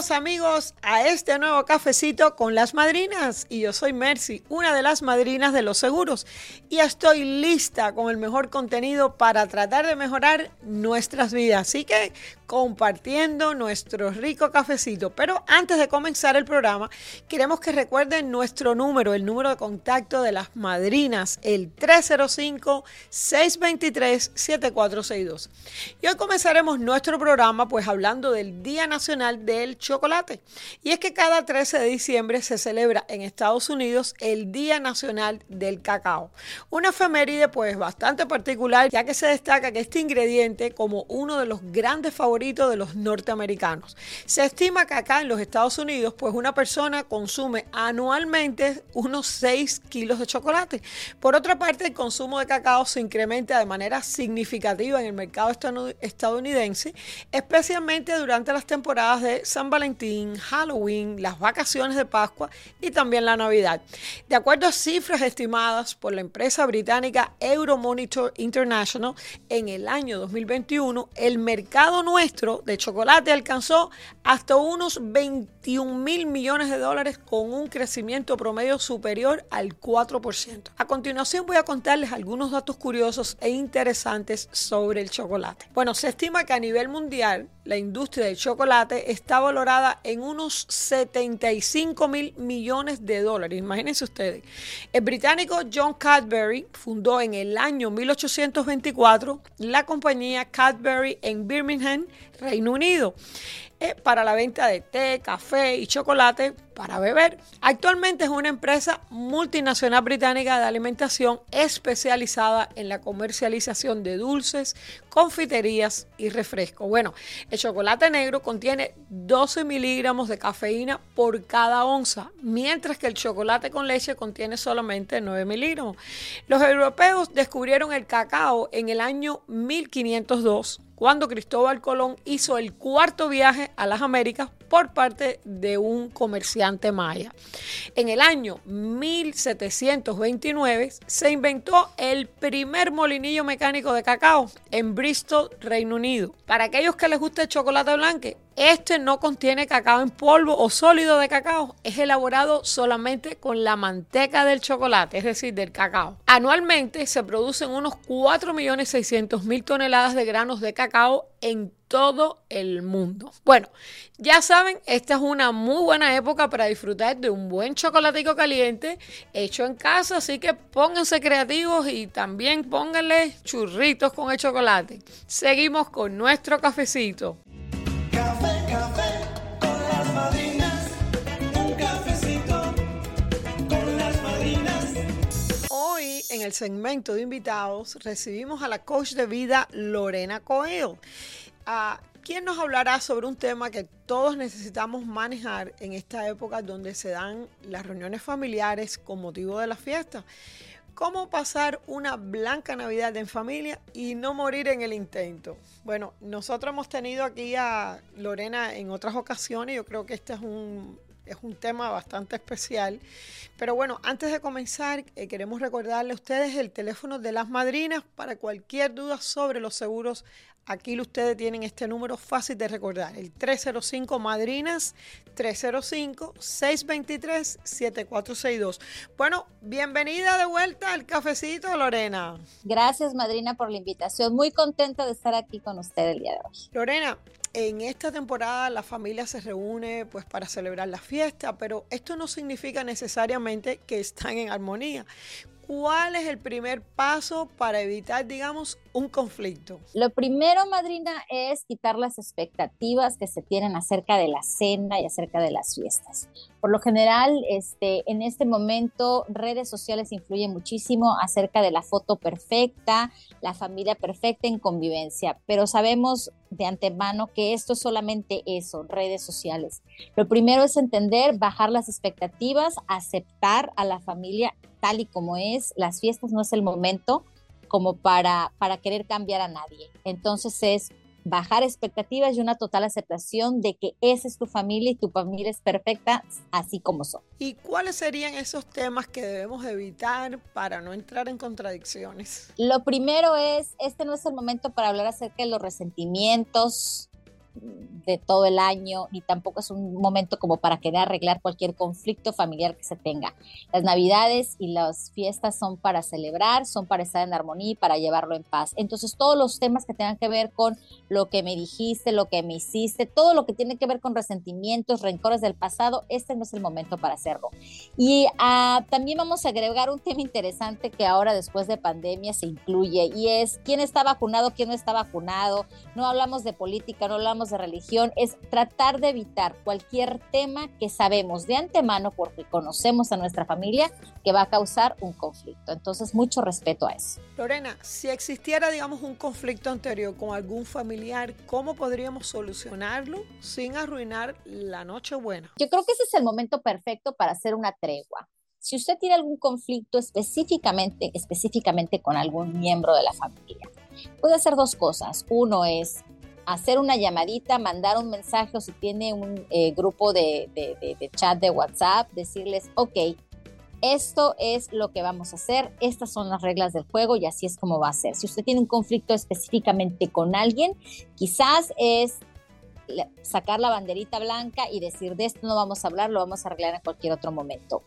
Bienvenidos amigos a este nuevo cafecito con las madrinas. Y yo soy Mercy, una de las madrinas de los seguros. Y estoy lista con el mejor contenido para tratar de mejorar nuestras vidas. Así que compartiendo nuestro rico cafecito. Pero antes de comenzar el programa, queremos que recuerden nuestro número, el número de contacto de las madrinas, el 305-623-7462. Y hoy comenzaremos nuestro programa pues hablando del Día Nacional del Chocolate. Y es que cada 13 de diciembre se celebra en Estados Unidos el Día Nacional del Cacao. Una efeméride pues bastante particular ya que se destaca que este ingrediente como uno de los grandes favoritos de los norteamericanos. Se estima que acá en los Estados Unidos, pues una persona consume anualmente unos 6 kilos de chocolate. Por otra parte, el consumo de cacao se incrementa de manera significativa en el mercado estadounidense, especialmente durante las temporadas de San Valentín, Halloween, las vacaciones de Pascua y también la Navidad. De acuerdo a cifras estimadas por la empresa británica Euromonitor International, en el año 2021, el mercado nuestro de chocolate alcanzó hasta unos 21 mil millones de dólares con un crecimiento promedio superior al 4%. A continuación voy a contarles algunos datos curiosos e interesantes sobre el chocolate. Bueno, se estima que a nivel mundial la industria del chocolate está valorada en unos 75 mil millones de dólares. Imagínense ustedes. El británico John Cadbury fundó en el año 1824 la compañía Cadbury en Birmingham, Reino Unido. Eh, para la venta de té, café y chocolate para beber. Actualmente es una empresa multinacional británica de alimentación especializada en la comercialización de dulces, confiterías y refrescos. Bueno, el chocolate negro contiene 12 miligramos de cafeína por cada onza, mientras que el chocolate con leche contiene solamente 9 miligramos. Los europeos descubrieron el cacao en el año 1502 cuando Cristóbal Colón hizo el cuarto viaje a las Américas por parte de un comerciante maya. En el año 1729 se inventó el primer molinillo mecánico de cacao en Bristol, Reino Unido. Para aquellos que les gusta el chocolate blanco, este no contiene cacao en polvo o sólido de cacao, es elaborado solamente con la manteca del chocolate, es decir, del cacao. Anualmente se producen unos 4.600.000 toneladas de granos de cacao en todo el mundo. Bueno, ya saben, esta es una muy buena época para disfrutar de un buen chocolatico caliente hecho en casa, así que pónganse creativos y también pónganle churritos con el chocolate. Seguimos con nuestro cafecito. En el segmento de invitados recibimos a la coach de vida Lorena Coelho. a quien nos hablará sobre un tema que todos necesitamos manejar en esta época donde se dan las reuniones familiares con motivo de la fiesta cómo pasar una blanca Navidad en familia y no morir en el intento. Bueno, nosotros hemos tenido aquí a Lorena en otras ocasiones, yo creo que este es un, es un tema bastante especial. Pero bueno, antes de comenzar, eh, queremos recordarle a ustedes el teléfono de las madrinas para cualquier duda sobre los seguros Aquí ustedes tienen este número fácil de recordar, el 305 Madrinas 305-623-7462. Bueno, bienvenida de vuelta al cafecito, Lorena. Gracias, Madrina, por la invitación. Muy contenta de estar aquí con usted el día de hoy. Lorena, en esta temporada la familia se reúne pues para celebrar la fiesta, pero esto no significa necesariamente que están en armonía. ¿cuál es el primer paso para evitar, digamos, un conflicto? Lo primero, madrina, es quitar las expectativas que se tienen acerca de la cena y acerca de las fiestas. Por lo general, este, en este momento, redes sociales influyen muchísimo acerca de la foto perfecta, la familia perfecta en convivencia, pero sabemos de antemano que esto es solamente eso, redes sociales. Lo primero es entender, bajar las expectativas, aceptar a la familia tal y como es, las fiestas no es el momento como para, para querer cambiar a nadie. Entonces es bajar expectativas y una total aceptación de que esa es tu familia y tu familia es perfecta así como son. ¿Y cuáles serían esos temas que debemos evitar para no entrar en contradicciones? Lo primero es, este no es el momento para hablar acerca de los resentimientos, de todo el año, ni tampoco es un momento como para querer arreglar cualquier conflicto familiar que se tenga. Las navidades y las fiestas son para celebrar, son para estar en armonía y para llevarlo en paz. Entonces todos los temas que tengan que ver con lo que me dijiste, lo que me hiciste, todo lo que tiene que ver con resentimientos, rencores del pasado, este no es el momento para hacerlo. Y ah, también vamos a agregar un tema interesante que ahora después de pandemia se incluye y es quién está vacunado, quién no está vacunado. No hablamos de política, no hablamos de religión, es tratar de evitar cualquier tema que sabemos de antemano, porque conocemos a nuestra familia, que va a causar un conflicto. Entonces, mucho respeto a eso. Lorena, si existiera, digamos, un conflicto anterior con algún familiar, ¿cómo podríamos solucionarlo sin arruinar la noche buena? Yo creo que ese es el momento perfecto para hacer una tregua. Si usted tiene algún conflicto específicamente, específicamente con algún miembro de la familia, puede hacer dos cosas. Uno es hacer una llamadita, mandar un mensaje o si tiene un eh, grupo de, chat de WhatsApp, decirles, ok, esto es lo que vamos a hacer, estas son las reglas del juego y así es como va a ser. Si usted tiene un conflicto específicamente con alguien, quizás es sacar la banderita blanca y decir de esto no vamos a hablar, lo vamos a arreglar en cualquier otro momento.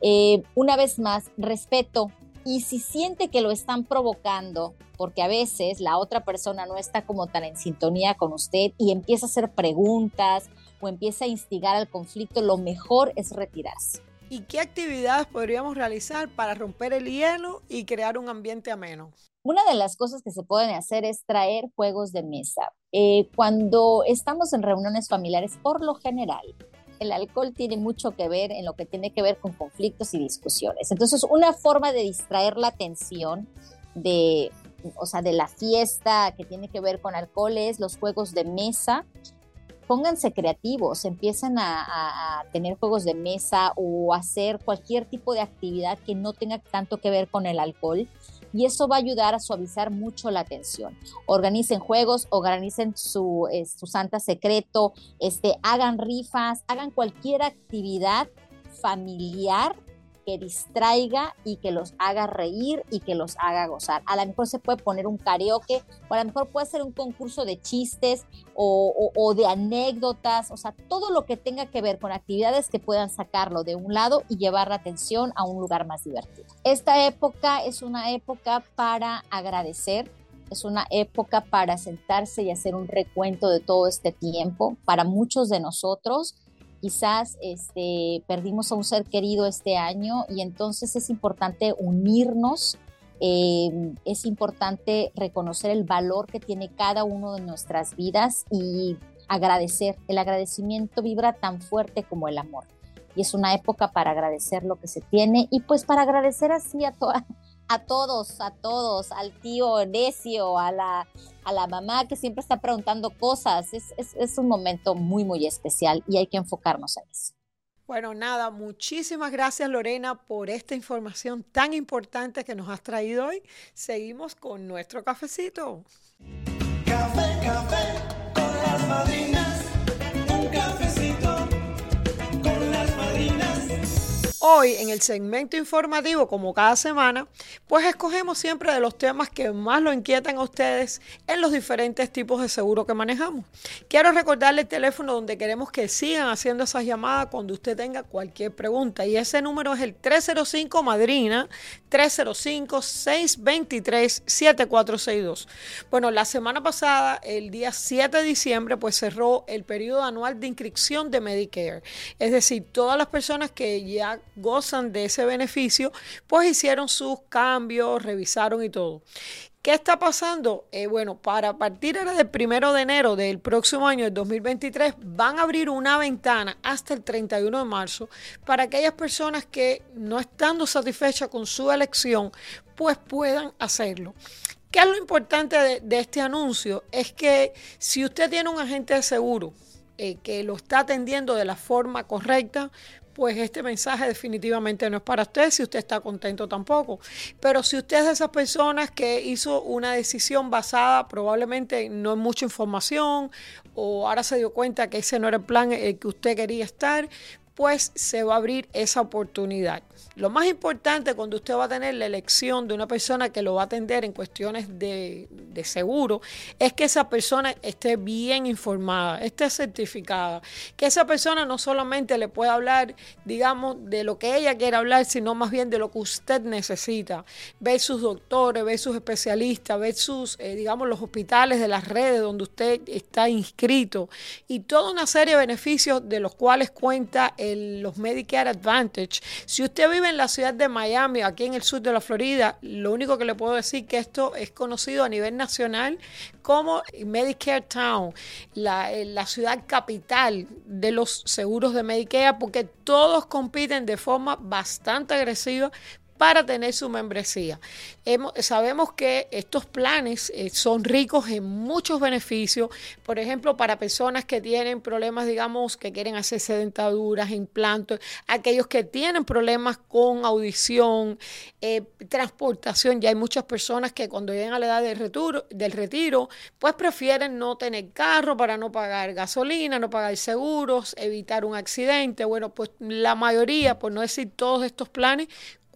Eh, una vez más, respeto, y si siente que lo están provocando, porque a veces la otra persona no está como tan en sintonía con usted y empieza a hacer preguntas o empieza a instigar al conflicto, lo mejor es retirarse. ¿Y qué actividades podríamos realizar para romper el hielo y crear un ambiente ameno? Una de las cosas que se pueden hacer es traer juegos de mesa. Eh, cuando estamos en reuniones familiares, por lo general, el alcohol tiene mucho que ver en lo que tiene que ver con conflictos y discusiones. Entonces, una forma de distraer la atención de, o sea, de la fiesta que tiene que ver con alcohol es los juegos de mesa. Pónganse creativos, empiecen a, a tener juegos de mesa o hacer cualquier tipo de actividad que no tenga tanto que ver con el alcohol y eso va a ayudar a suavizar mucho la tensión. Organicen juegos, organicen su, eh, su santa secreto, este, hagan rifas, hagan cualquier actividad familiar que distraiga y que los haga reír y que los haga gozar. A lo mejor se puede poner un karaoke o a lo mejor puede ser un concurso de chistes o, o, de anécdotas, o sea, todo lo que tenga que ver con actividades que puedan sacarlo de un lado y llevar la atención a un lugar más divertido. Esta época es una época para agradecer, es una época para sentarse y hacer un recuento de todo este tiempo. Para muchos de nosotros, quizás este, perdimos a un ser querido este año y entonces es importante unirnos, eh, es importante reconocer el valor que tiene cada uno de nuestras vidas y agradecer. El agradecimiento vibra tan fuerte como el amor. Y es una época para agradecer lo que se tiene y pues para agradecer así a toda a todos, a todos, al tío necio, a la, a la mamá que siempre está preguntando cosas. Es, es un momento muy, muy especial y hay que enfocarnos en eso. Bueno, nada, muchísimas gracias Lorena por esta información tan importante que nos has traído hoy. Seguimos con nuestro cafecito. Café, café con las madrinas, Hoy en el segmento informativo, como cada semana, pues escogemos siempre de los temas que más lo inquietan a ustedes en los diferentes tipos de seguro que manejamos. Quiero recordarle el teléfono donde queremos que sigan haciendo esas llamadas cuando usted tenga cualquier pregunta y ese número es el 305 Madrina 305-623-7462. Bueno, la semana pasada, el día 7 de diciembre, pues cerró el periodo anual de inscripción de Medicare. Es decir, todas las personas que ya gozan de ese beneficio, pues hicieron sus cambios, revisaron y todo. ¿Qué está pasando? Eh, bueno, para partir del primero de enero del próximo año, el 2023, van a abrir una ventana hasta el 31 de marzo para aquellas personas que no estando satisfechas con su elección, pues puedan hacerlo. ¿Qué es lo importante de, este anuncio? Es que si usted tiene un agente de seguro eh, que lo está atendiendo de la forma correcta, pues este mensaje definitivamente no es para usted, si usted está contento tampoco. Pero si usted es de esas personas que hizo una decisión basada probablemente no en mucha información o ahora se dio cuenta que ese no era el plan en el que usted quería estar, pues se va a abrir esa oportunidad. Lo más importante cuando usted va a tener la elección de una persona que lo va a atender en cuestiones de, seguro es que esa persona esté bien informada, esté certificada, que esa persona no solamente le pueda hablar, digamos, de lo que ella quiere hablar, sino más bien de lo que usted necesita. Ver sus doctores, ver sus especialistas, ver sus, eh, digamos, los hospitales de las redes donde usted está inscrito y toda una serie de beneficios de los cuales cuenta los Medicare Advantage. Si usted vive en la ciudad de Miami, aquí en el sur de la Florida, lo único que le puedo decir que esto es conocido a nivel nacional como Medicare Town, la, eh, la ciudad capital de los seguros de Medicare, porque todos compiten de forma bastante agresiva para tener su membresía. sabemos que estos planes eh, son ricos en muchos beneficios, por ejemplo, para personas que tienen problemas, digamos, que quieren hacerse dentaduras, implantes, aquellos que tienen problemas con audición, eh, transportación. Ya hay muchas personas que cuando llegan a la edad del retiro, del retiro, pues prefieren no tener carro para no pagar gasolina, no pagar seguros, evitar un accidente. Bueno, pues la mayoría, por no decir todos estos planes,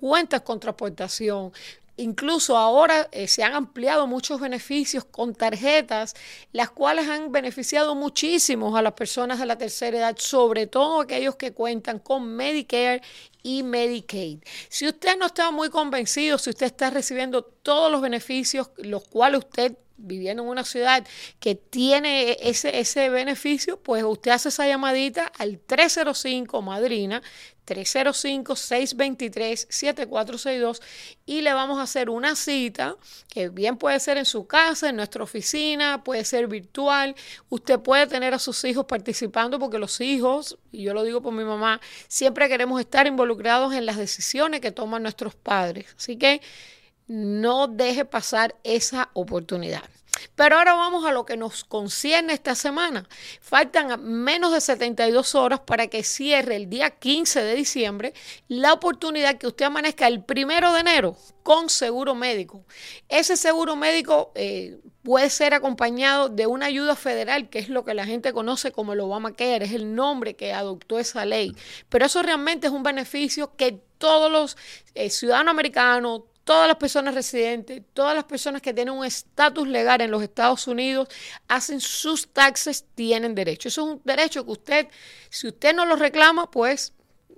cuentas con transportación. Incluso ahora eh, se han ampliado muchos beneficios con tarjetas, las cuales han beneficiado muchísimo a las personas de la tercera edad, sobre todo aquellos que cuentan con Medicare y Medicaid. Si usted no está muy convencido, si usted está recibiendo todos los beneficios, los cuales usted viviendo en una ciudad que tiene ese, ese beneficio, pues usted hace esa llamadita al 305 Madrina 305-623-7462 y le vamos a hacer una cita que bien puede ser en su casa, en nuestra oficina, puede ser virtual. Usted puede tener a sus hijos participando porque los hijos, y yo lo digo por mi mamá, siempre queremos estar involucrados en las decisiones que toman nuestros padres. Así que no deje pasar esa oportunidad. Pero ahora vamos a lo que nos concierne esta semana. Faltan menos de 72 horas para que cierre el día 15 de diciembre la oportunidad que usted amanezca el primero de enero con seguro médico. Ese seguro médico eh, puede ser acompañado de una ayuda federal, que es lo que la gente conoce como el Obamacare, es el nombre que adoptó esa ley. Pero eso realmente es un beneficio que todos los eh, ciudadanos americanos, todas las personas residentes, todas las personas que tienen un estatus legal en los Estados Unidos, hacen sus taxes, tienen derecho. Eso es un derecho que usted, si usted no lo reclama, pues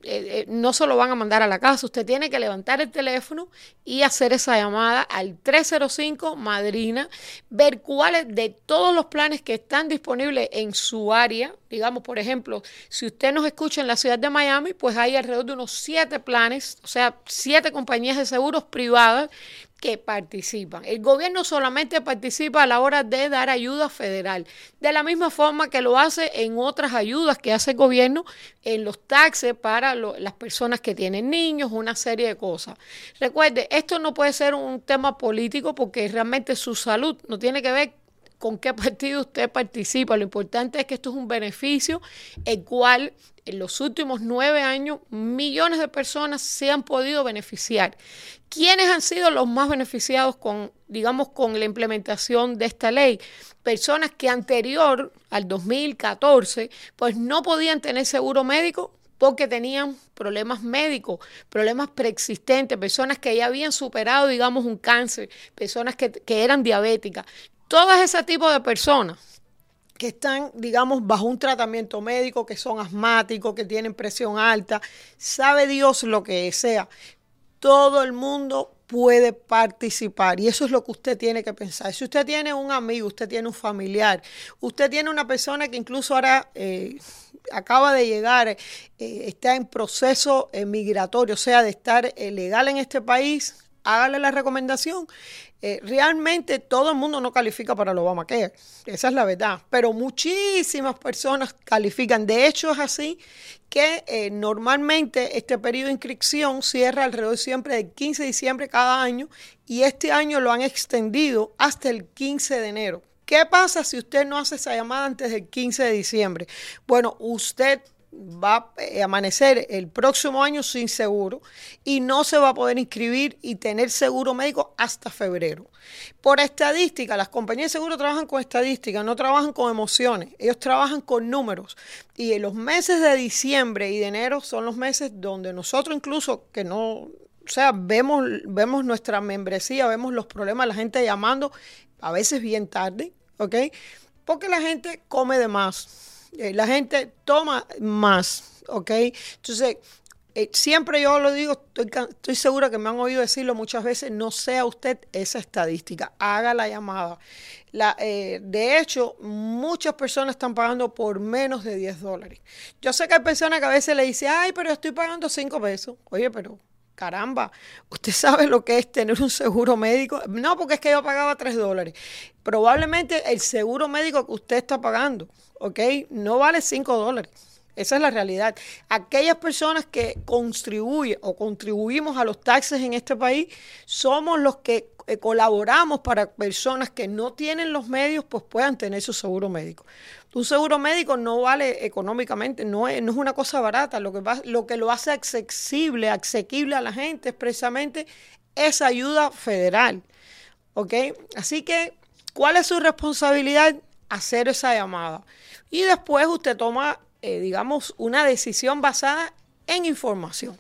eh, eh, no se lo van a mandar a la casa. Usted tiene que levantar el teléfono y hacer esa llamada al 305 Madrina, ver cuáles de todos los planes que están disponibles en su área. Digamos, por ejemplo, si usted nos escucha en la ciudad de Miami, pues hay alrededor de unos siete planes, o sea, siete compañías de seguros privadas que participan. El gobierno solamente participa a la hora de dar ayuda federal, de la misma forma que lo hace en otras ayudas que hace el gobierno en los taxes para las personas que tienen niños, una serie de cosas. Recuerde, esto no puede ser un tema político porque realmente su salud no tiene que ver con qué partido usted participa. Lo importante es que esto es un beneficio el cual en los últimos nueve años millones de personas se han podido beneficiar. ¿Quiénes han sido los más beneficiados con, digamos, con la implementación de esta ley? Personas que anterior al 2014, pues no podían tener seguro médico porque tenían problemas médicos, problemas preexistentes, personas que ya habían superado, digamos, un cáncer, personas que, que eran diabéticas. Todas ese tipo de personas que están, digamos, bajo un tratamiento médico, que son asmáticos, que tienen presión alta, sabe Dios lo que sea. Todo el mundo puede participar y eso es lo que usted tiene que pensar. Si usted tiene un amigo, usted tiene un familiar, usted tiene una persona que incluso ahora eh, acaba de llegar, eh, está en proceso migratorio, o sea, de estar eh, legal en este país, hágale la recomendación. Eh, realmente todo el mundo no califica para el Obamacare, esa es la verdad, pero muchísimas personas califican. De hecho, es así que eh, normalmente este periodo de inscripción cierra alrededor siempre del 15 de diciembre cada año y este año lo han extendido hasta el 15 de enero. ¿Qué pasa si usted no hace esa llamada antes del 15 de diciembre? Bueno, usted va a amanecer el próximo año sin seguro y no se va a poder inscribir y tener seguro médico hasta febrero. Por estadística, las compañías de seguro trabajan con estadística, no trabajan con emociones, ellos trabajan con números. Y en los meses de diciembre y de enero son los meses donde nosotros incluso que no, o sea, vemos, vemos nuestra membresía, vemos los problemas, la gente llamando, a veces bien tarde, ¿ok? Porque la gente come de más la gente toma más, ¿ok? Entonces, eh, siempre yo lo digo, estoy, estoy segura que me han oído decirlo muchas veces, no sea usted esa estadística, haga la llamada. La, eh, de hecho, muchas personas están pagando por menos de 10 dólares. Yo sé que hay personas que a veces le dicen, ay, pero estoy pagando 5 pesos. Oye, pero caramba, usted sabe lo que es tener un seguro médico. No, porque es que yo pagaba 3 dólares. Probablemente el seguro médico que usted está pagando ¿ok? No vale 5 dólares. Esa es la realidad. Aquellas personas que contribuyen o contribuimos a los taxes en este país somos los que eh, colaboramos para personas que no tienen los medios, pues puedan tener su seguro médico. Un seguro médico no vale económicamente, no es, una cosa barata. Lo que, va, lo que lo hace accesible, asequible a la gente es precisamente esa ayuda federal. ¿Ok? Así que, ¿cuál es su responsabilidad? Hacer esa llamada y después usted toma, eh, digamos, una decisión basada en información.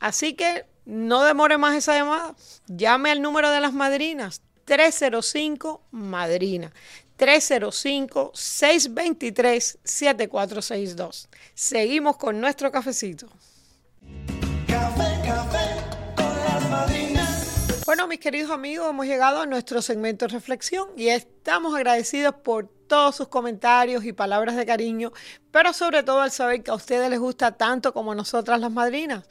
Así que no demore más esa llamada. Llame al número de las madrinas 305 Madrina. 305-623-7462. Seguimos con nuestro cafecito. Café, café con las madrinas. Bueno, mis queridos amigos, hemos llegado a nuestro segmento de reflexión y estamos agradecidos por todos sus comentarios y palabras de cariño, pero sobre todo al saber que a ustedes les gusta tanto como a nosotras las madrinas.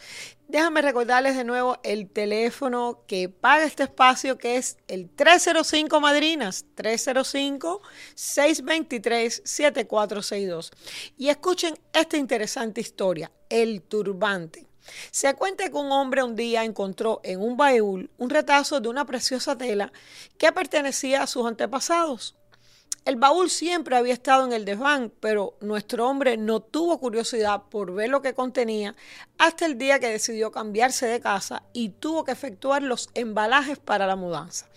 Déjame recordarles de nuevo el teléfono que paga este espacio, que es el 305 Madrinas, 305-623-7462. Y escuchen esta interesante historia, el turbante. Se cuenta que un hombre un día encontró en un baúl un retazo de una preciosa tela que pertenecía a sus antepasados. El baúl siempre había estado en el desván, pero nuestro hombre no tuvo curiosidad por ver lo que contenía hasta el día que decidió cambiarse de casa y tuvo que efectuar los embalajes para la mudanza.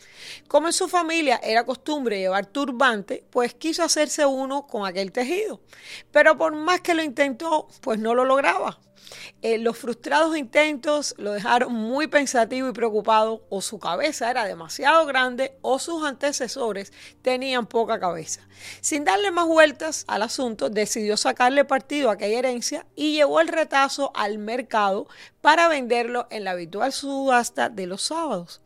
Como en su familia era costumbre llevar turbante, pues quiso hacerse uno con aquel tejido. Pero por más que lo intentó, pues no lo lograba. Eh, los frustrados intentos lo dejaron muy pensativo y preocupado, o su cabeza era demasiado grande o sus antecesores tenían poca cabeza. Sin darle más vueltas al asunto, decidió sacarle partido a aquella herencia y llevó el retazo al mercado para venderlo en la habitual subasta de los sábados.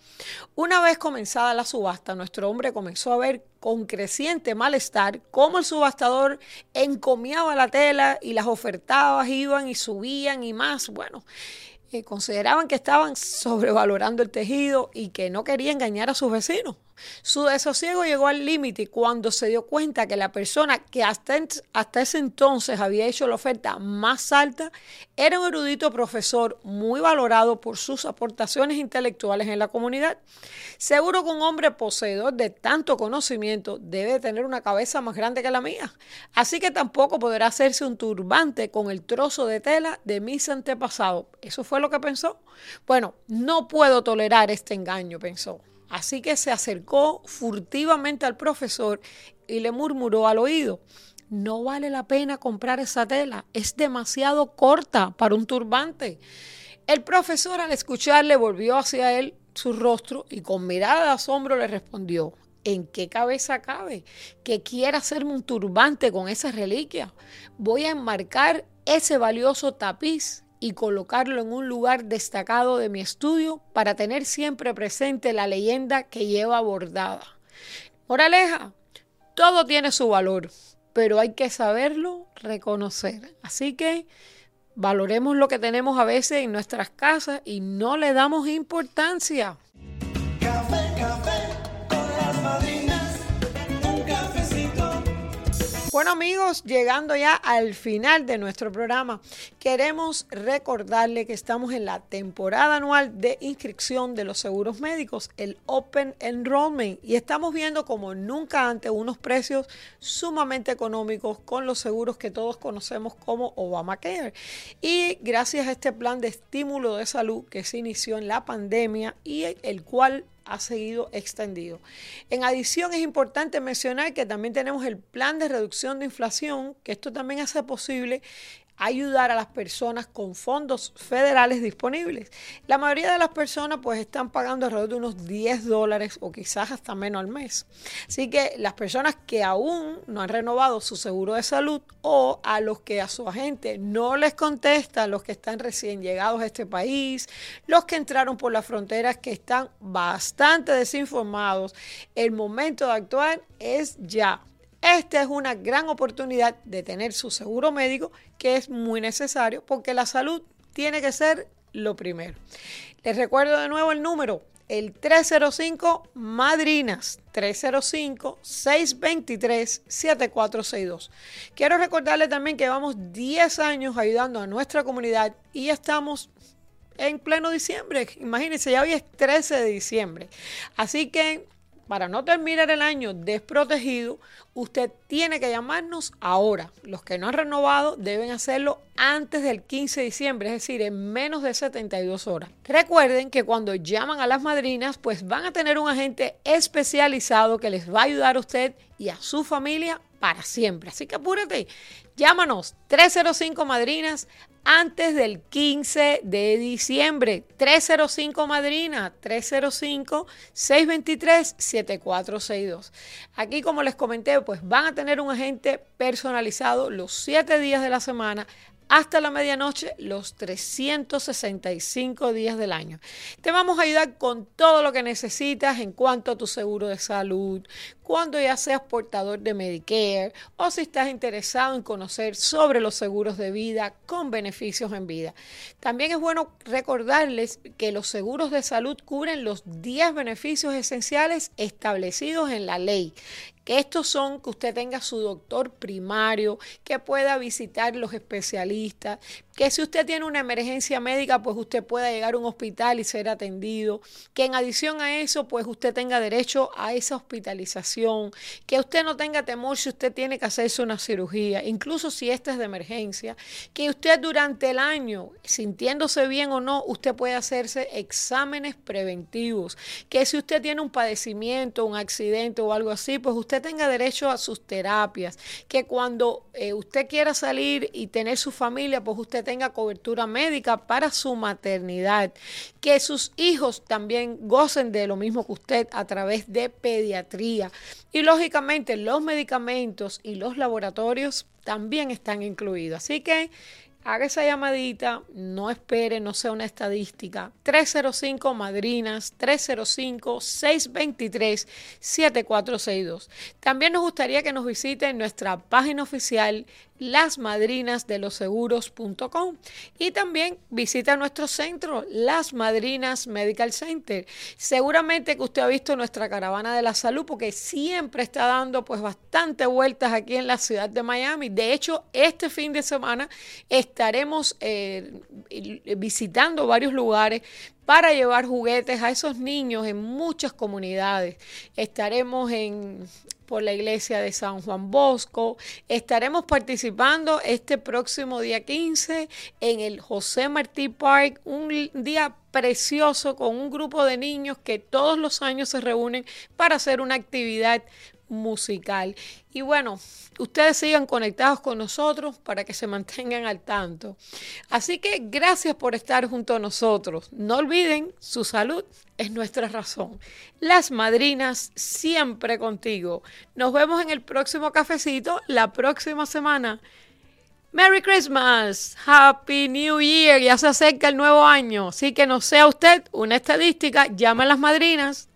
Una vez comenzada la subasta, nuestro hombre comenzó a ver con creciente malestar cómo el subastador encomiaba la tela y las ofertadas iban y subían y más. Bueno, eh, consideraban que estaban sobrevalorando el tejido y que no quería engañar a sus vecinos. Su desosiego llegó al límite cuando se dio cuenta que la persona que hasta, hasta ese entonces había hecho la oferta más alta era un erudito profesor muy valorado por sus aportaciones intelectuales en la comunidad. Seguro que un hombre poseedor de tanto conocimiento debe tener una cabeza más grande que la mía, así que tampoco podrá hacerse un turbante con el trozo de tela de mis antepasados. Eso fue lo que pensó. Bueno, no puedo tolerar este engaño, pensó. Así que se acercó furtivamente al profesor y le murmuró al oído, no vale la pena comprar esa tela, es demasiado corta para un turbante. El profesor al escucharle volvió hacia él su rostro y con mirada de asombro le respondió, ¿en qué cabeza cabe que quiera hacerme un turbante con esa reliquia? Voy a enmarcar ese valioso tapiz y colocarlo en un lugar destacado de mi estudio para tener siempre presente la leyenda que lleva bordada. Moraleja, todo tiene su valor, pero hay que saberlo reconocer. Así que valoremos lo que tenemos a veces en nuestras casas y no le damos importancia. Amigos, llegando ya al final de nuestro programa, queremos recordarle que estamos en la temporada anual de inscripción de los seguros médicos, el Open Enrollment, y estamos viendo como nunca antes unos precios sumamente económicos con los seguros que todos conocemos como Obamacare. Y gracias a este plan de estímulo de salud que se inició en la pandemia y el cual ha seguido extendido. En adición, es importante mencionar que también tenemos el plan de reducción de inflación, que esto también hace posible ayudar a las personas con fondos federales disponibles. La mayoría de las personas pues están pagando alrededor de unos 10 dólares o quizás hasta menos al mes. Así que las personas que aún no han renovado su seguro de salud o a los que a su agente no les contesta, los que están recién llegados a este país, los que entraron por las fronteras que están bastante desinformados, el momento de actuar es ya. Esta es una gran oportunidad de tener su seguro médico, que es muy necesario porque la salud tiene que ser lo primero. Les recuerdo de nuevo el número, el 305 Madrinas, 305-623-7462. Quiero recordarle también que llevamos 10 años ayudando a nuestra comunidad y estamos en pleno diciembre. Imagínense, ya hoy es 13 de diciembre. Así que para no terminar el año desprotegido, usted tiene que llamarnos ahora. Los que no han renovado deben hacerlo antes del 15 de diciembre, es decir, en menos de 72 horas. Recuerden que cuando llaman a las madrinas, pues van a tener un agente especializado que les va a ayudar a usted y a su familia para siempre. Así que apúrate, llámanos 305 madrinas antes del 15 de diciembre. 305 Madrina, 305-623-7462. Aquí, como les comenté, pues van a tener un agente personalizado los 7 días de la semana hasta la medianoche los 365 días del año. Te vamos a ayudar con todo lo que necesitas en cuanto a tu seguro de salud, cuando ya seas portador de Medicare o si estás interesado en conocer sobre los seguros de vida con beneficios en vida. También es bueno recordarles que los seguros de salud cubren los 10 beneficios esenciales establecidos en la ley que estos son que usted tenga su doctor primario, que pueda visitar los especialistas, que si usted tiene una emergencia médica, pues usted pueda llegar a un hospital y ser atendido, que en adición a eso, pues usted tenga derecho a esa hospitalización, que usted no tenga temor si usted tiene que hacerse una cirugía, incluso si esta es de emergencia, que usted durante el año, sintiéndose bien o no, usted puede hacerse exámenes preventivos, que si usted tiene un padecimiento, un accidente o algo así, pues usted tenga derecho a sus terapias, que cuando eh, usted quiera salir y tener su familia, pues usted tenga cobertura médica para su maternidad, que sus hijos también gocen de lo mismo que usted a través de pediatría. Y lógicamente los medicamentos y los laboratorios también están incluidos. Así que haga esa llamadita, no espere, no sea una estadística. 305 Madrinas, 305-623-7462. También nos gustaría que nos visite en nuestra página oficial las madrinas de los seguros.com y también visita nuestro centro, Las Madrinas Medical Center. Seguramente que usted ha visto nuestra caravana de la salud porque siempre está dando pues bastante vueltas aquí en la ciudad de Miami. De hecho, este fin de semana estaremos eh, visitando varios lugares para llevar juguetes a esos niños en muchas comunidades. Estaremos en por la iglesia de San Juan Bosco. Estaremos participando este próximo día 15 en el José Martí Park, un día precioso con un grupo de niños que todos los años se reúnen para hacer una actividad musical. Y bueno, ustedes sigan conectados con nosotros para que se mantengan al tanto. Así que gracias por estar junto a nosotros. No olviden, su salud es nuestra razón. Las madrinas siempre contigo. Nos vemos en el próximo cafecito la próxima semana. Merry Christmas, Happy New Year, ya se acerca el nuevo año, así que no sea usted una estadística, llame a las madrinas